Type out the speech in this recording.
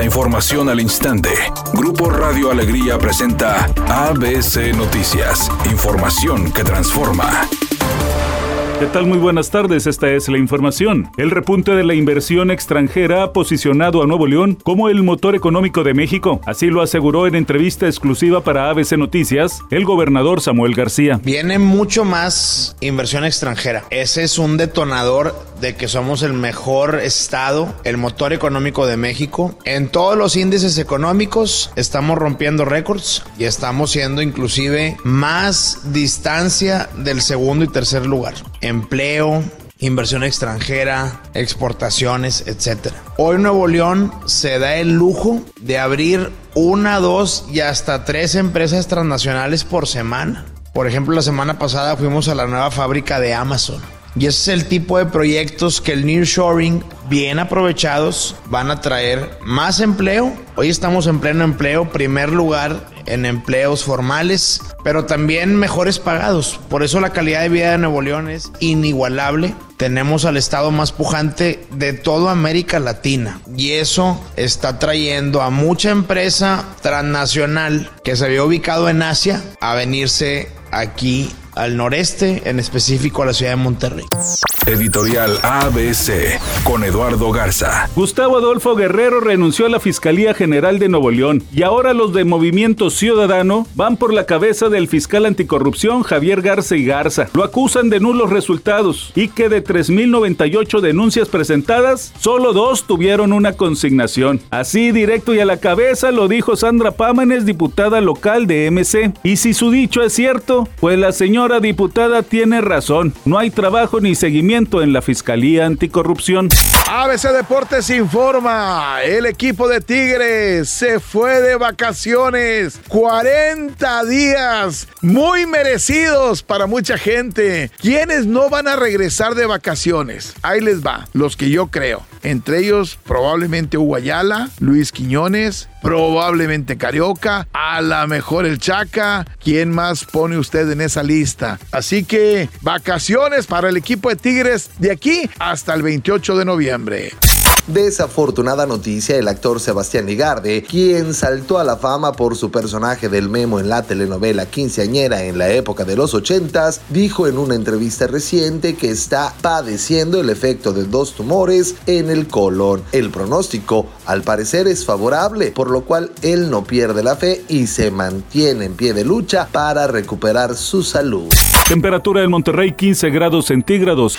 La información al instante. Grupo Radio Alegría presenta ABC Noticias. Información que transforma. ¿Qué tal? Muy buenas tardes, esta es la información. El repunte de la inversión extranjera ha posicionado a Nuevo León como el motor económico de México. Así lo aseguró en entrevista exclusiva para ABC Noticias el gobernador Samuel García. Viene mucho más inversión extranjera. Ese es un detonador de que somos el mejor estado, el motor económico de México. En todos los índices económicos estamos rompiendo récords y estamos siendo inclusive más distancia del segundo y tercer lugar empleo, inversión extranjera, exportaciones, etc. Hoy Nuevo León se da el lujo de abrir una, dos y hasta tres empresas transnacionales por semana. Por ejemplo, la semana pasada fuimos a la nueva fábrica de Amazon. Y ese es el tipo de proyectos que el nearshoring, bien aprovechados, van a traer más empleo. Hoy estamos en pleno empleo, primer lugar en empleos formales, pero también mejores pagados. Por eso la calidad de vida de Nuevo León es inigualable. Tenemos al estado más pujante de toda América Latina y eso está trayendo a mucha empresa transnacional que se había ubicado en Asia a venirse aquí al noreste, en específico a la ciudad de Monterrey. Editorial ABC con Eduardo Garza. Gustavo Adolfo Guerrero renunció a la Fiscalía General de Nuevo León y ahora los de Movimiento Ciudadano van por la cabeza del fiscal anticorrupción Javier Garza y Garza. Lo acusan de nulos resultados y que de 3.098 denuncias presentadas, solo dos tuvieron una consignación. Así directo y a la cabeza lo dijo Sandra Pámanes, diputada local de MC. Y si su dicho es cierto, pues la señora diputada tiene razón. No hay trabajo ni seguimiento en la Fiscalía Anticorrupción. ABC Deportes informa, el equipo de Tigres se fue de vacaciones, 40 días, muy merecidos para mucha gente. ¿Quiénes no van a regresar de vacaciones? Ahí les va, los que yo creo. Entre ellos probablemente Hugo Luis Quiñones, probablemente Carioca, a lo mejor el Chaca. ¿Quién más pone usted en esa lista? Así que vacaciones para el equipo de Tigres de aquí hasta el 28 de noviembre. Desafortunada noticia, el actor Sebastián Ligarde, quien saltó a la fama por su personaje del Memo en la telenovela Quinceañera en la época de los ochentas, dijo en una entrevista reciente que está padeciendo el efecto de dos tumores en el colon. El pronóstico, al parecer, es favorable, por lo cual él no pierde la fe y se mantiene en pie de lucha para recuperar su salud. Temperatura en Monterrey 15 grados centígrados.